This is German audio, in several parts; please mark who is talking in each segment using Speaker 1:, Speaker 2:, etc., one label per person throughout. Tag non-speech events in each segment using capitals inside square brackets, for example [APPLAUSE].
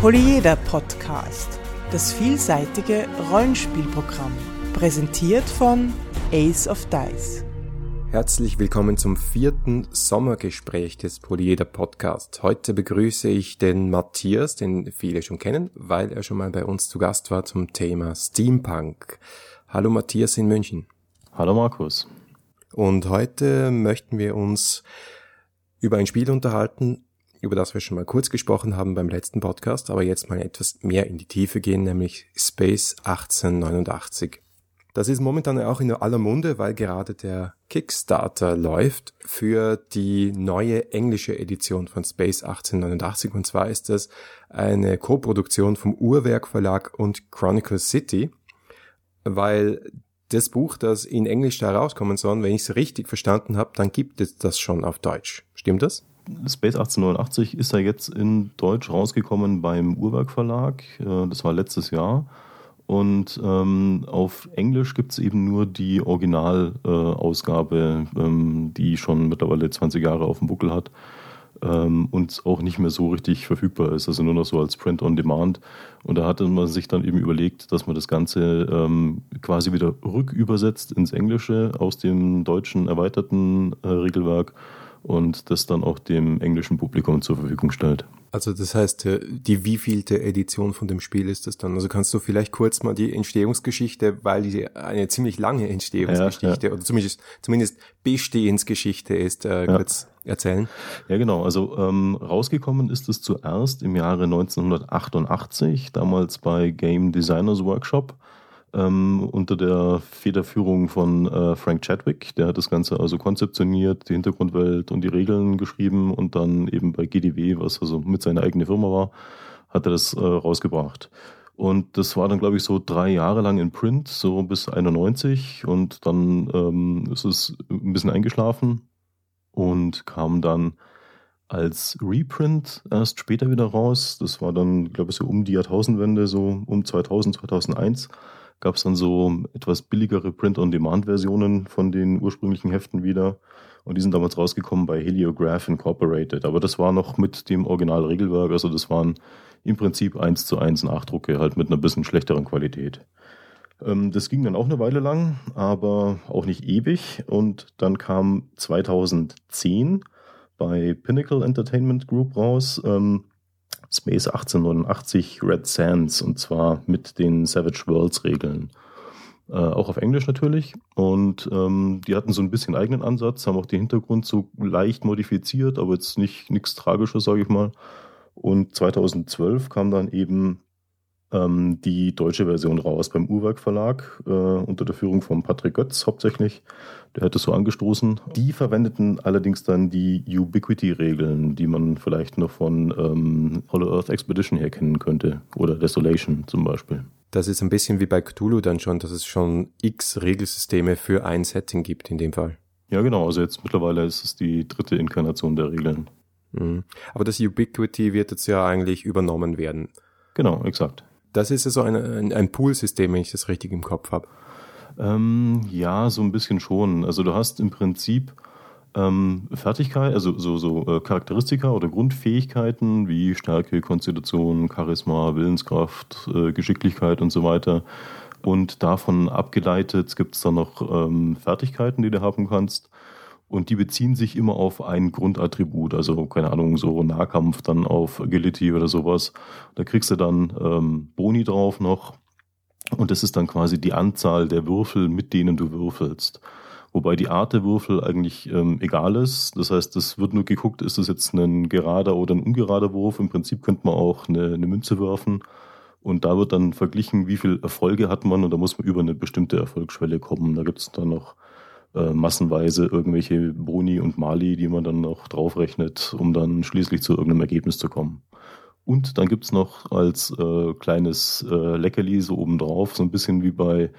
Speaker 1: Polyeder Podcast, das vielseitige Rollenspielprogramm, präsentiert von Ace of Dice.
Speaker 2: Herzlich willkommen zum vierten Sommergespräch des Polyeder Podcast. Heute begrüße ich den Matthias, den viele schon kennen, weil er schon mal bei uns zu Gast war zum Thema Steampunk. Hallo Matthias in München.
Speaker 3: Hallo Markus.
Speaker 2: Und heute möchten wir uns über ein Spiel unterhalten, über das wir schon mal kurz gesprochen haben beim letzten Podcast, aber jetzt mal etwas mehr in die Tiefe gehen, nämlich Space 1889. Das ist momentan auch in aller Munde, weil gerade der Kickstarter läuft für die neue englische Edition von Space 1889. Und zwar ist das eine Koproduktion vom Uhrwerk Verlag und Chronicle City, weil das Buch, das in Englisch da rauskommen soll, wenn ich es richtig verstanden habe, dann gibt es das schon auf Deutsch. Stimmt das?
Speaker 3: Space 1889 ist ja jetzt in Deutsch rausgekommen beim Uhrwerk Verlag. Äh, das war letztes Jahr. Und ähm, auf Englisch gibt es eben nur die Originalausgabe, äh, ähm, die schon mittlerweile 20 Jahre auf dem Buckel hat ähm, und auch nicht mehr so richtig verfügbar ist, also nur noch so als Print on Demand. Und da hatte man sich dann eben überlegt, dass man das Ganze ähm, quasi wieder rückübersetzt ins Englische aus dem deutschen erweiterten äh, Regelwerk und das dann auch dem englischen Publikum zur Verfügung stellt.
Speaker 2: Also das heißt, äh, die wievielte Edition von dem Spiel ist das dann? Also kannst du vielleicht kurz mal die Entstehungsgeschichte, weil die eine ziemlich lange Entstehungsgeschichte ja, ja. oder zumindest, zumindest Bestehensgeschichte ist, äh, ja. kurz erzählen?
Speaker 3: Ja, genau. Also ähm, rausgekommen ist es zuerst im Jahre 1988, damals bei Game Designers Workshop ähm, unter der Federführung von äh, Frank Chadwick. Der hat das Ganze also konzeptioniert, die Hintergrundwelt und die Regeln geschrieben und dann eben bei GDW, was also mit seiner eigenen Firma war, hat er das äh, rausgebracht. Und das war dann, glaube ich, so drei Jahre lang in Print, so bis 91. Und dann ähm, ist es ein bisschen eingeschlafen und kam dann als Reprint erst später wieder raus. Das war dann, glaube ich, so um die Jahrtausendwende, so um 2000, 2001 gab es dann so etwas billigere Print-on-Demand-Versionen von den ursprünglichen Heften wieder. Und die sind damals rausgekommen bei Heliograph Incorporated. Aber das war noch mit dem Original-Regelwerk. Also das waren im Prinzip eins zu eins Nachdrucke, halt mit einer bisschen schlechteren Qualität. Ähm, das ging dann auch eine Weile lang, aber auch nicht ewig. Und dann kam 2010 bei Pinnacle Entertainment Group raus ähm, Space 1889 Red Sands und zwar mit den Savage Worlds Regeln. Äh, auch auf Englisch natürlich. Und ähm, die hatten so ein bisschen eigenen Ansatz, haben auch den Hintergrund so leicht modifiziert, aber jetzt nicht nichts Tragisches, sage ich mal. Und 2012 kam dann eben ähm, die deutsche Version raus beim Uhrwerk Verlag äh, unter der Führung von Patrick Götz hauptsächlich. Der hat es so angestoßen. Die verwendeten allerdings dann die Ubiquity-Regeln, die man vielleicht noch von ähm, Hollow Earth Expedition her kennen könnte oder Desolation zum Beispiel.
Speaker 2: Das ist ein bisschen wie bei Cthulhu dann schon, dass es schon x Regelsysteme für ein Setting gibt in dem Fall.
Speaker 3: Ja, genau. Also jetzt mittlerweile ist es die dritte Inkarnation der Regeln.
Speaker 2: Mhm. Aber das Ubiquity wird jetzt ja eigentlich übernommen werden.
Speaker 3: Genau, exakt.
Speaker 2: Das ist ja so ein, ein, ein Pool-System, wenn ich das richtig im Kopf habe.
Speaker 3: Ähm, ja, so ein bisschen schon. Also du hast im Prinzip ähm, Fertigkeit, also so, so äh, Charakteristika oder Grundfähigkeiten wie Stärke, Konstitution, Charisma, Willenskraft, äh, Geschicklichkeit und so weiter. Und davon abgeleitet gibt es dann noch ähm, Fertigkeiten, die du haben kannst. Und die beziehen sich immer auf ein Grundattribut, also keine Ahnung, so Nahkampf dann auf Agility oder sowas. Da kriegst du dann ähm, Boni drauf noch. Und das ist dann quasi die Anzahl der Würfel, mit denen du würfelst. Wobei die Art der Würfel eigentlich ähm, egal ist. Das heißt, es wird nur geguckt, ist das jetzt ein gerader oder ein ungerader Wurf. Im Prinzip könnte man auch eine, eine Münze werfen. Und da wird dann verglichen, wie viel Erfolge hat man und da muss man über eine bestimmte Erfolgsschwelle kommen. Da gibt es dann noch äh, massenweise irgendwelche Boni und Mali, die man dann noch draufrechnet, um dann schließlich zu irgendeinem Ergebnis zu kommen. Und dann gibt's noch als äh, kleines äh, Leckerli so obendrauf, so ein bisschen wie bei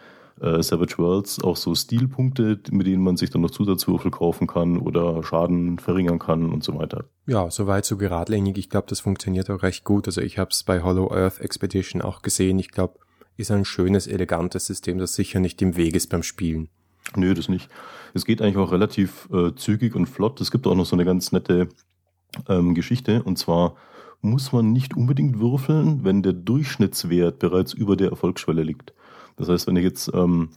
Speaker 3: äh, Savage Worlds, auch so Stilpunkte, mit denen man sich dann noch Zusatzwürfel kaufen kann oder Schaden verringern kann und so weiter.
Speaker 2: Ja, soweit so geradlinig. Ich glaube, das funktioniert auch recht gut. Also ich habe es bei Hollow Earth Expedition auch gesehen. Ich glaube, ist ein schönes, elegantes System, das sicher nicht im Weg ist beim Spielen.
Speaker 3: Nö, das nicht. Es geht eigentlich auch relativ äh, zügig und flott. Es gibt auch noch so eine ganz nette ähm, Geschichte. Und zwar muss man nicht unbedingt würfeln, wenn der Durchschnittswert bereits über der Erfolgsschwelle liegt. Das heißt, wenn ich jetzt ähm,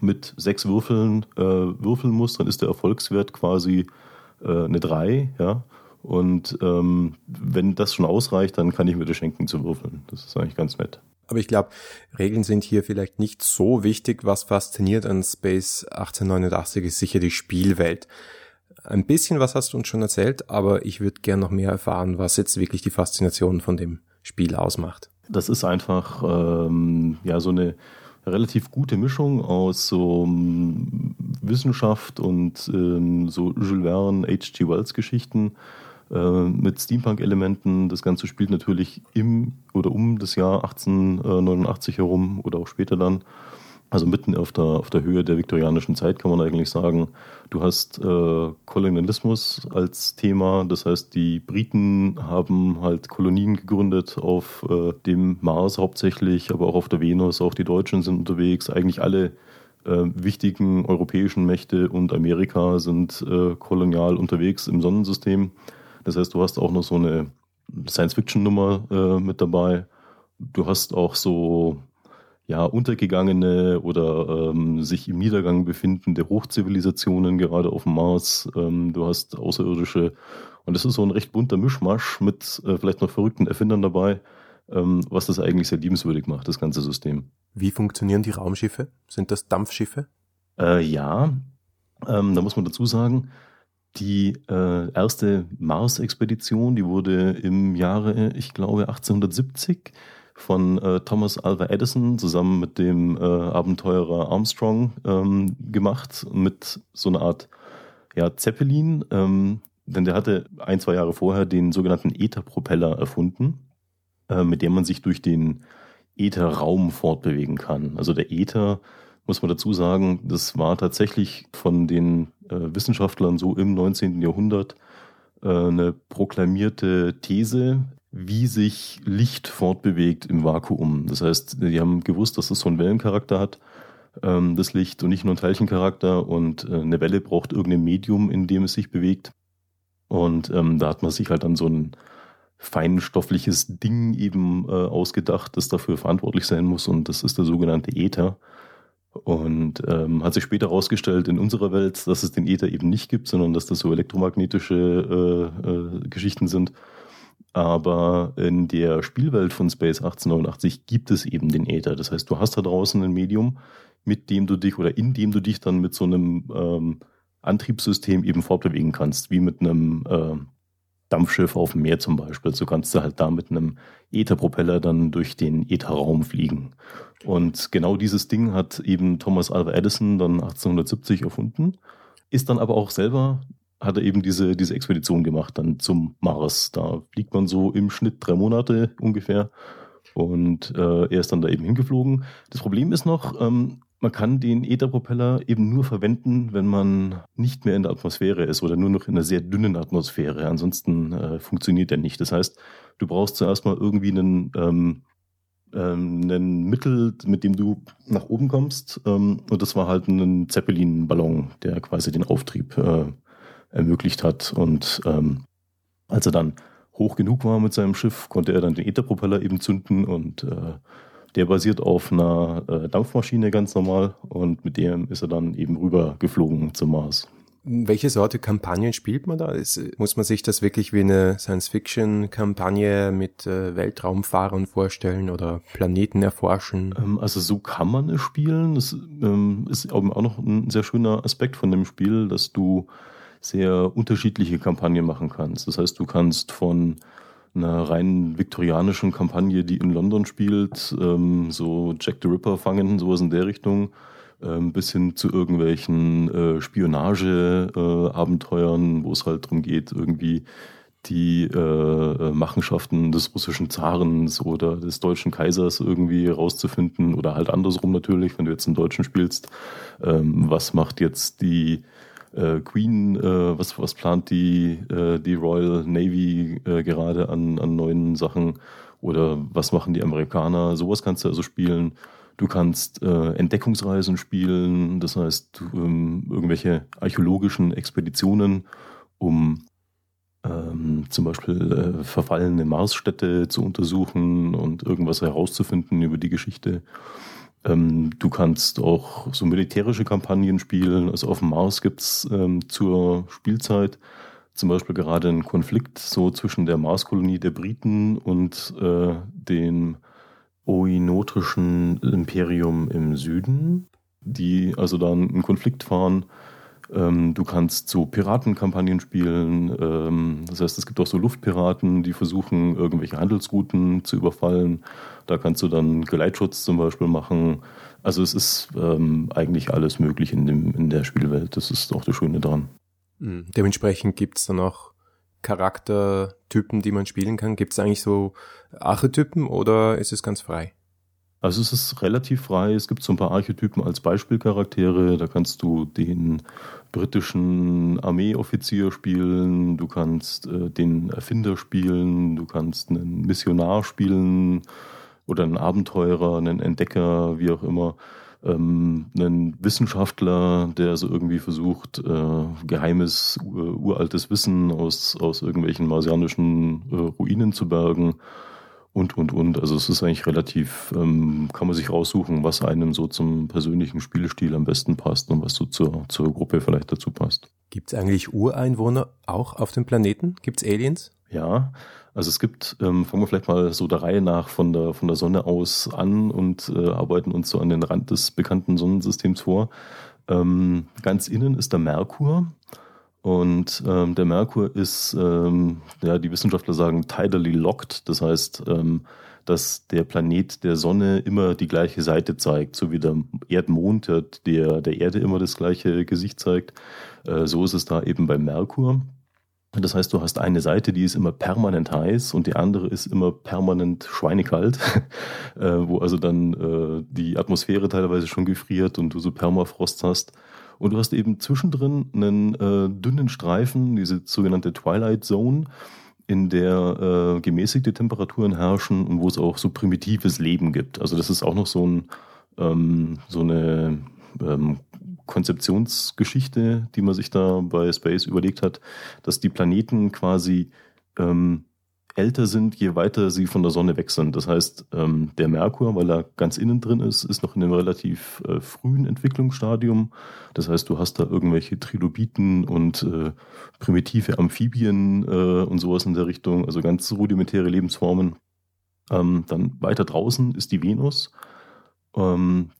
Speaker 3: mit sechs Würfeln äh, würfeln muss, dann ist der Erfolgswert quasi äh, eine 3, ja. Und ähm, wenn das schon ausreicht, dann kann ich mir das schenken zu würfeln. Das ist eigentlich ganz nett.
Speaker 2: Aber ich glaube, Regeln sind hier vielleicht nicht so wichtig. Was fasziniert an Space 1889 ist sicher die Spielwelt. Ein bisschen was hast du uns schon erzählt, aber ich würde gern noch mehr erfahren, was jetzt wirklich die Faszination von dem Spiel ausmacht.
Speaker 3: Das ist einfach ähm, ja so eine relativ gute Mischung aus so ähm, Wissenschaft und ähm, so Jules Verne, H.G. Wells Geschichten mit Steampunk-Elementen. Das Ganze spielt natürlich im oder um das Jahr 1889 herum oder auch später dann. Also mitten auf der, auf der Höhe der viktorianischen Zeit kann man eigentlich sagen. Du hast äh, Kolonialismus als Thema, das heißt, die Briten haben halt Kolonien gegründet auf äh, dem Mars hauptsächlich, aber auch auf der Venus. Auch die Deutschen sind unterwegs. Eigentlich alle äh, wichtigen europäischen Mächte und Amerika sind äh, kolonial unterwegs im Sonnensystem. Das heißt, du hast auch noch so eine Science-Fiction-Nummer äh, mit dabei. Du hast auch so ja, untergegangene oder ähm, sich im Niedergang befindende Hochzivilisationen, gerade auf dem Mars. Ähm, du hast Außerirdische. Und das ist so ein recht bunter Mischmasch mit äh, vielleicht noch verrückten Erfindern dabei, ähm, was das eigentlich sehr liebenswürdig macht, das ganze System.
Speaker 2: Wie funktionieren die Raumschiffe? Sind das Dampfschiffe?
Speaker 3: Äh, ja, ähm, da muss man dazu sagen, die äh, erste Mars-Expedition, die wurde im Jahre, ich glaube, 1870 von äh, Thomas Alva Edison zusammen mit dem äh, Abenteurer Armstrong ähm, gemacht, mit so einer Art ja, Zeppelin, ähm, denn der hatte ein, zwei Jahre vorher den sogenannten Ätherpropeller erfunden, äh, mit dem man sich durch den Ätherraum fortbewegen kann. Also der Äther, muss man dazu sagen, das war tatsächlich von den äh, Wissenschaftlern so im 19. Jahrhundert äh, eine proklamierte These, wie sich Licht fortbewegt im Vakuum. Das heißt, die haben gewusst, dass es so einen Wellencharakter hat, ähm, das Licht, und nicht nur einen Teilchencharakter. Und äh, eine Welle braucht irgendein Medium, in dem es sich bewegt. Und ähm, da hat man sich halt dann so ein feinstoffliches Ding eben äh, ausgedacht, das dafür verantwortlich sein muss. Und das ist der sogenannte Äther. Und ähm, hat sich später herausgestellt in unserer Welt, dass es den Äther eben nicht gibt, sondern dass das so elektromagnetische äh, äh, Geschichten sind. Aber in der Spielwelt von Space 1889 gibt es eben den Äther. Das heißt, du hast da draußen ein Medium, mit dem du dich oder in dem du dich dann mit so einem ähm, Antriebssystem eben fortbewegen kannst, wie mit einem äh, Dampfschiff auf dem Meer zum Beispiel. So kannst du halt da mit einem Ätherpropeller dann durch den Ätherraum fliegen. Und genau dieses Ding hat eben Thomas Alva Edison dann 1870 erfunden, ist dann aber auch selber hat er eben diese, diese Expedition gemacht dann zum Mars. Da fliegt man so im Schnitt drei Monate ungefähr. Und äh, er ist dann da eben hingeflogen. Das Problem ist noch, ähm, man kann den Ätherpropeller eben nur verwenden, wenn man nicht mehr in der Atmosphäre ist oder nur noch in einer sehr dünnen Atmosphäre. Ansonsten äh, funktioniert er nicht. Das heißt, du brauchst zuerst mal irgendwie einen, ähm, ähm, ein Mittel, mit dem du nach oben kommst. Ähm, und das war halt ein Zeppelin-Ballon, der quasi den Auftrieb äh, ermöglicht hat. Und ähm, als er dann hoch genug war mit seinem Schiff, konnte er dann den Ätherpropeller eben zünden und äh, der basiert auf einer äh, Dampfmaschine ganz normal und mit dem ist er dann eben rüber geflogen zum Mars.
Speaker 2: Welche Sorte Kampagnen spielt man da? Ist, muss man sich das wirklich wie eine Science-Fiction-Kampagne mit äh, Weltraumfahrern vorstellen oder Planeten erforschen?
Speaker 3: Ähm, also so kann man es spielen. Das ähm, ist auch noch ein sehr schöner Aspekt von dem Spiel, dass du sehr unterschiedliche Kampagnen machen kannst. Das heißt, du kannst von einer rein viktorianischen Kampagne, die in London spielt, ähm, so Jack the Ripper fangen, sowas in der Richtung, ähm, bis hin zu irgendwelchen äh, Spionage-Abenteuern, äh, wo es halt darum geht, irgendwie die äh, Machenschaften des russischen Zarens oder des deutschen Kaisers irgendwie rauszufinden oder halt andersrum natürlich, wenn du jetzt einen Deutschen spielst, ähm, was macht jetzt die äh, Queen, äh, was, was plant die, äh, die Royal Navy äh, gerade an, an neuen Sachen oder was machen die Amerikaner? Sowas kannst du also spielen. Du kannst äh, Entdeckungsreisen spielen, das heißt ähm, irgendwelche archäologischen Expeditionen, um ähm, zum Beispiel äh, verfallene Marsstädte zu untersuchen und irgendwas herauszufinden über die Geschichte. Ähm, du kannst auch so militärische Kampagnen spielen. Also auf dem Mars gibt's ähm, zur Spielzeit zum Beispiel gerade einen Konflikt so zwischen der Marskolonie der Briten und äh, dem oinotrischen Imperium im Süden, die also dann einen Konflikt fahren. Ähm, du kannst so Piratenkampagnen spielen. Ähm, das heißt, es gibt auch so Luftpiraten, die versuchen, irgendwelche Handelsrouten zu überfallen. Da kannst du dann Geleitschutz zum Beispiel machen. Also es ist ähm, eigentlich alles möglich in, dem, in der Spielwelt. Das ist auch das Schöne dran.
Speaker 2: Mhm. Dementsprechend gibt es dann auch Charaktertypen, die man spielen kann. Gibt es eigentlich so Archetypen oder ist es ganz frei?
Speaker 3: Also es ist relativ frei. Es gibt so ein paar Archetypen als Beispielcharaktere. Da kannst du den britischen Armeeoffizier spielen, du kannst äh, den Erfinder spielen, du kannst einen Missionar spielen oder einen Abenteurer, einen Entdecker, wie auch immer ähm, einen Wissenschaftler, der so irgendwie versucht, äh, geheimes, uraltes Wissen aus, aus irgendwelchen marsianischen äh, Ruinen zu bergen und, und, und. Also es ist eigentlich relativ, ähm, kann man sich raussuchen, was einem so zum persönlichen Spielstil am besten passt und was so zur, zur Gruppe vielleicht dazu passt.
Speaker 2: Gibt es eigentlich Ureinwohner auch auf dem Planeten? Gibt es Aliens?
Speaker 3: Ja, also es gibt, ähm, fangen wir vielleicht mal so der Reihe nach von der, von der Sonne aus an und äh, arbeiten uns so an den Rand des bekannten Sonnensystems vor. Ähm, ganz innen ist der Merkur. Und ähm, der Merkur ist, ähm, ja, die Wissenschaftler sagen, tidally locked. Das heißt, ähm, dass der Planet der Sonne immer die gleiche Seite zeigt, so wie der Erdmond der, der Erde immer das gleiche Gesicht zeigt. Äh, so ist es da eben beim Merkur. Das heißt, du hast eine Seite, die ist immer permanent heiß und die andere ist immer permanent schweinekalt, [LAUGHS] äh, wo also dann äh, die Atmosphäre teilweise schon gefriert und du so Permafrost hast. Und du hast eben zwischendrin einen äh, dünnen Streifen, diese sogenannte Twilight Zone, in der äh, gemäßigte Temperaturen herrschen und wo es auch so primitives Leben gibt. Also das ist auch noch so ein ähm, so eine ähm, Konzeptionsgeschichte, die man sich da bei Space überlegt hat, dass die Planeten quasi ähm, älter sind, je weiter sie von der Sonne weg sind. Das heißt, ähm, der Merkur, weil er ganz innen drin ist, ist noch in einem relativ äh, frühen Entwicklungsstadium. Das heißt, du hast da irgendwelche Trilobiten und äh, primitive Amphibien äh, und sowas in der Richtung, also ganz rudimentäre Lebensformen. Ähm, dann weiter draußen ist die Venus. Ähm,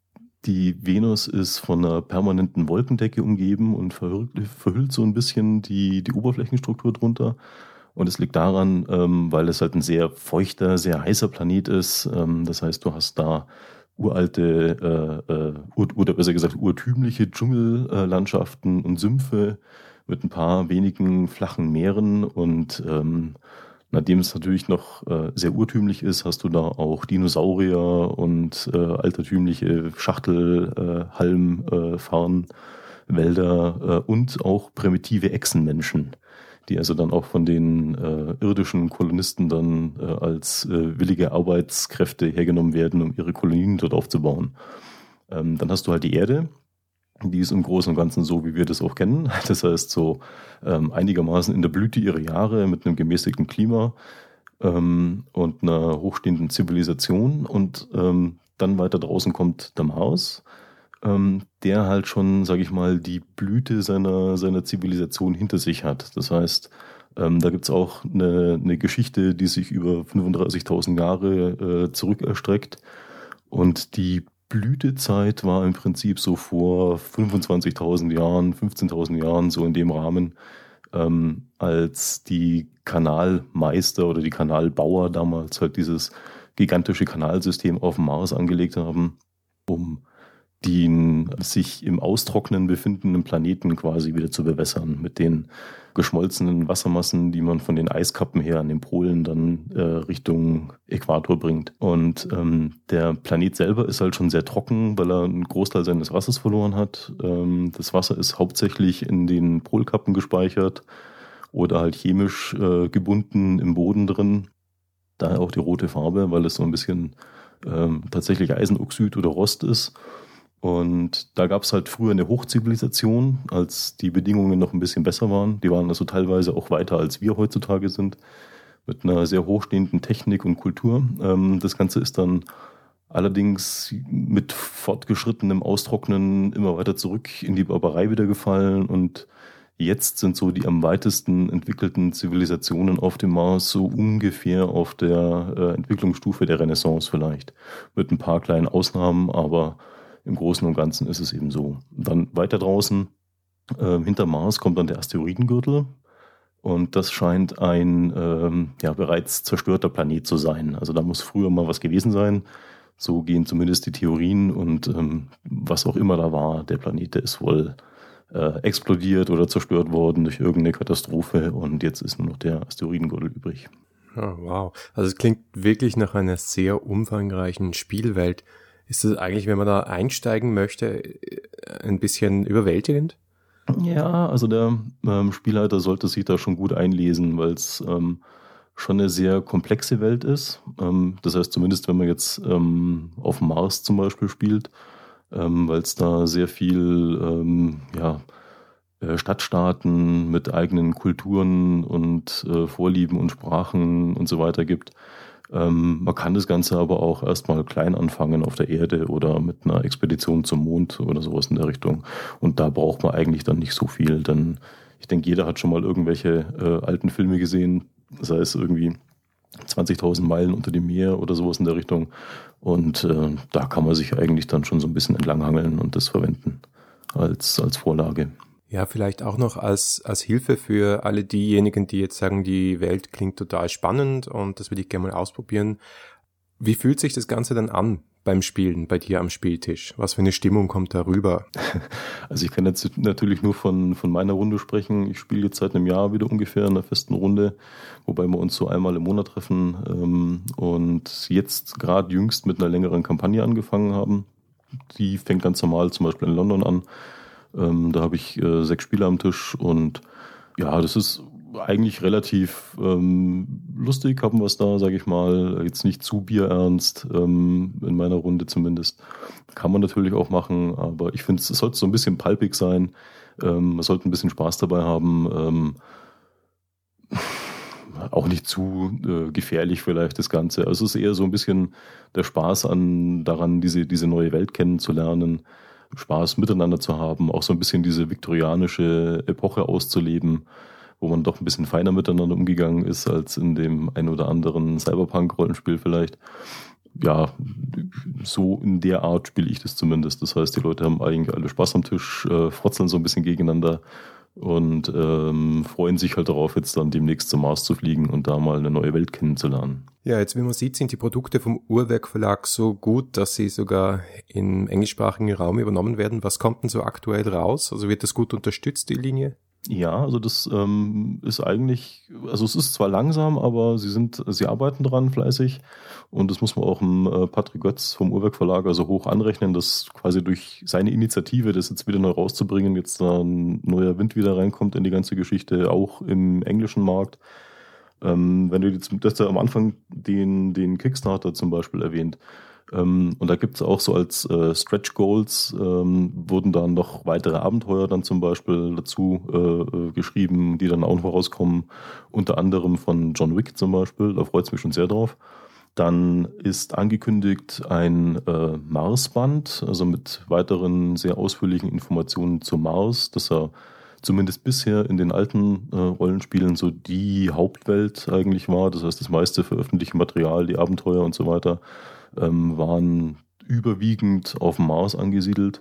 Speaker 3: die Venus ist von einer permanenten Wolkendecke umgeben und verhüllt, verhüllt so ein bisschen die, die Oberflächenstruktur drunter. Und es liegt daran, ähm, weil es halt ein sehr feuchter, sehr heißer Planet ist. Ähm, das heißt, du hast da uralte, äh, äh, oder besser gesagt urtümliche Dschungellandschaften und Sümpfe mit ein paar wenigen flachen Meeren und ähm, Nachdem es natürlich noch äh, sehr urtümlich ist, hast du da auch Dinosaurier und äh, altertümliche Schachtelhalmfarnwälder äh, äh, und auch primitive Echsenmenschen, die also dann auch von den äh, irdischen Kolonisten dann äh, als äh, willige Arbeitskräfte hergenommen werden, um ihre Kolonien dort aufzubauen. Ähm, dann hast du halt die Erde, die ist im Großen und Ganzen so, wie wir das auch kennen. [LAUGHS] Das heißt, so ähm, einigermaßen in der Blüte ihrer Jahre mit einem gemäßigten Klima ähm, und einer hochstehenden Zivilisation. Und ähm, dann weiter draußen kommt der Mars, ähm, der halt schon, sage ich mal, die Blüte seiner, seiner Zivilisation hinter sich hat. Das heißt, ähm, da gibt's auch eine, eine Geschichte, die sich über 35.000 Jahre äh, zurück erstreckt. Und die Blütezeit war im Prinzip so vor 25.000 Jahren, 15.000 Jahren, so in dem Rahmen, ähm, als die Kanalmeister oder die Kanalbauer damals halt dieses gigantische Kanalsystem auf dem Mars angelegt haben, um den sich im Austrocknen befindenden Planeten quasi wieder zu bewässern mit den geschmolzenen Wassermassen, die man von den Eiskappen her an den Polen dann äh, Richtung Äquator bringt. Und ähm, der Planet selber ist halt schon sehr trocken, weil er einen Großteil seines Wassers verloren hat. Ähm, das Wasser ist hauptsächlich in den Polkappen gespeichert oder halt chemisch äh, gebunden im Boden drin. Daher auch die rote Farbe, weil es so ein bisschen ähm, tatsächlich Eisenoxid oder Rost ist. Und da gab es halt früher eine Hochzivilisation, als die Bedingungen noch ein bisschen besser waren. Die waren also teilweise auch weiter, als wir heutzutage sind, mit einer sehr hochstehenden Technik und Kultur. Ähm, das Ganze ist dann allerdings mit fortgeschrittenem Austrocknen immer weiter zurück in die Barbarei wieder gefallen und Jetzt sind so die am weitesten entwickelten Zivilisationen auf dem Mars so ungefähr auf der äh, Entwicklungsstufe der Renaissance vielleicht. Mit ein paar kleinen Ausnahmen, aber im Großen und Ganzen ist es eben so. Dann weiter draußen, äh, hinter Mars kommt dann der Asteroidengürtel. Und das scheint ein ähm, ja, bereits zerstörter Planet zu sein. Also da muss früher mal was gewesen sein. So gehen zumindest die Theorien und ähm, was auch immer da war, der Planet, der ist wohl äh, explodiert oder zerstört worden durch irgendeine Katastrophe und jetzt ist nur noch der Asteroidengürtel übrig.
Speaker 2: Oh, wow. Also es klingt wirklich nach einer sehr umfangreichen Spielwelt. Ist das eigentlich, wenn man da einsteigen möchte, äh, ein bisschen überwältigend?
Speaker 3: Ja, also der ähm, Spielleiter sollte sich da schon gut einlesen, weil es ähm, schon eine sehr komplexe Welt ist. Ähm, das heißt, zumindest wenn man jetzt ähm, auf Mars zum Beispiel spielt, ähm, weil es da sehr viel ähm, ja, äh, Stadtstaaten mit eigenen Kulturen und äh, Vorlieben und Sprachen und so weiter gibt. Ähm, man kann das Ganze aber auch erstmal klein anfangen auf der Erde oder mit einer Expedition zum Mond oder sowas in der Richtung. Und da braucht man eigentlich dann nicht so viel, denn ich denke, jeder hat schon mal irgendwelche äh, alten Filme gesehen, sei es irgendwie 20.000 Meilen unter dem Meer oder sowas in der Richtung. Und äh, da kann man sich eigentlich dann schon so ein bisschen entlanghangeln und das verwenden als, als Vorlage.
Speaker 2: Ja, vielleicht auch noch als, als Hilfe für alle diejenigen, die jetzt sagen, die Welt klingt total spannend und das will ich gerne mal ausprobieren. Wie fühlt sich das Ganze dann an beim Spielen, bei dir am Spieltisch? Was für eine Stimmung kommt da rüber? [LAUGHS]
Speaker 3: Also ich kann jetzt natürlich nur von, von meiner Runde sprechen. Ich spiele jetzt seit einem Jahr wieder ungefähr in einer festen Runde, wobei wir uns so einmal im Monat treffen ähm, und jetzt gerade jüngst mit einer längeren Kampagne angefangen haben. Die fängt ganz normal zum Beispiel in London an. Ähm, da habe ich äh, sechs Spieler am Tisch und ja, das ist eigentlich relativ ähm, lustig haben wir es da, sage ich mal. Jetzt nicht zu bierernst, ähm, in meiner Runde zumindest. Kann man natürlich auch machen, aber ich finde, es sollte so ein bisschen palpig sein. Ähm, man sollte ein bisschen Spaß dabei haben. Ähm, [LAUGHS] auch nicht zu äh, gefährlich vielleicht das Ganze. Also es ist eher so ein bisschen der Spaß an daran, diese, diese neue Welt kennenzulernen, Spaß miteinander zu haben, auch so ein bisschen diese viktorianische Epoche auszuleben wo man doch ein bisschen feiner miteinander umgegangen ist als in dem ein oder anderen Cyberpunk-Rollenspiel vielleicht. Ja, so in der Art spiele ich das zumindest. Das heißt, die Leute haben eigentlich alle Spaß am Tisch, äh, frotzeln so ein bisschen gegeneinander und ähm, freuen sich halt darauf, jetzt dann demnächst zum Mars zu fliegen und da mal eine neue Welt kennenzulernen.
Speaker 2: Ja, jetzt wie man sieht, sind die Produkte vom Uhrwerk Verlag so gut, dass sie sogar im englischsprachigen Raum übernommen werden. Was kommt denn so aktuell raus? Also wird das gut unterstützt, die Linie?
Speaker 3: Ja, also das ähm, ist eigentlich, also es ist zwar langsam, aber sie sind, sie arbeiten dran fleißig und das muss man auch dem äh, Patrick Götz vom Uhrwerk Verlag also hoch anrechnen, dass quasi durch seine Initiative, das jetzt wieder neu rauszubringen, jetzt da ein neuer Wind wieder reinkommt in die ganze Geschichte, auch im englischen Markt. Ähm, wenn du jetzt, das am Anfang den, den Kickstarter zum Beispiel erwähnt, ähm, und da gibt es auch so als äh, Stretch Goals, ähm, wurden dann noch weitere Abenteuer dann zum Beispiel dazu äh, äh, geschrieben, die dann auch noch rauskommen. Unter anderem von John Wick zum Beispiel, da freut es mich schon sehr drauf. Dann ist angekündigt ein äh, Marsband, also mit weiteren sehr ausführlichen Informationen zu Mars, dass er zumindest bisher in den alten äh, Rollenspielen so die Hauptwelt eigentlich war. Das heißt, das meiste veröffentlichte Material, die Abenteuer und so weiter ähm, waren überwiegend auf dem Mars angesiedelt.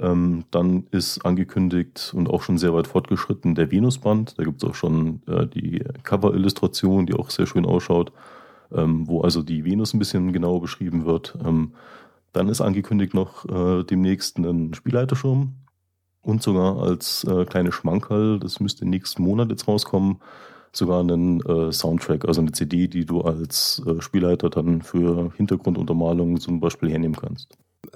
Speaker 3: Ähm, dann ist angekündigt und auch schon sehr weit fortgeschritten der Venusband. Da gibt es auch schon äh, die Cover-Illustration, die auch sehr schön ausschaut, ähm, wo also die Venus ein bisschen genauer beschrieben wird. Ähm, dann ist angekündigt noch äh, demnächst ein Spielleiterschirm und sogar als äh, kleine Schmankerl, das müsste nächsten Monat jetzt rauskommen, sogar einen äh, Soundtrack, also eine CD, die du als äh, Spielleiter dann für Hintergrunduntermalung zum Beispiel hernehmen kannst.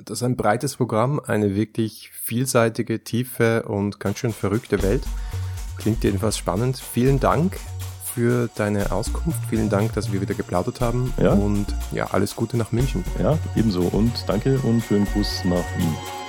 Speaker 2: Das ist ein breites Programm, eine wirklich vielseitige, tiefe und ganz schön verrückte Welt. Klingt jedenfalls spannend. Vielen Dank für deine Auskunft. Vielen Dank, dass wir wieder geplaudert haben.
Speaker 3: Ja.
Speaker 2: Und ja, alles Gute nach München.
Speaker 3: Ja, ebenso. Und danke und schönen Gruß nach Wien.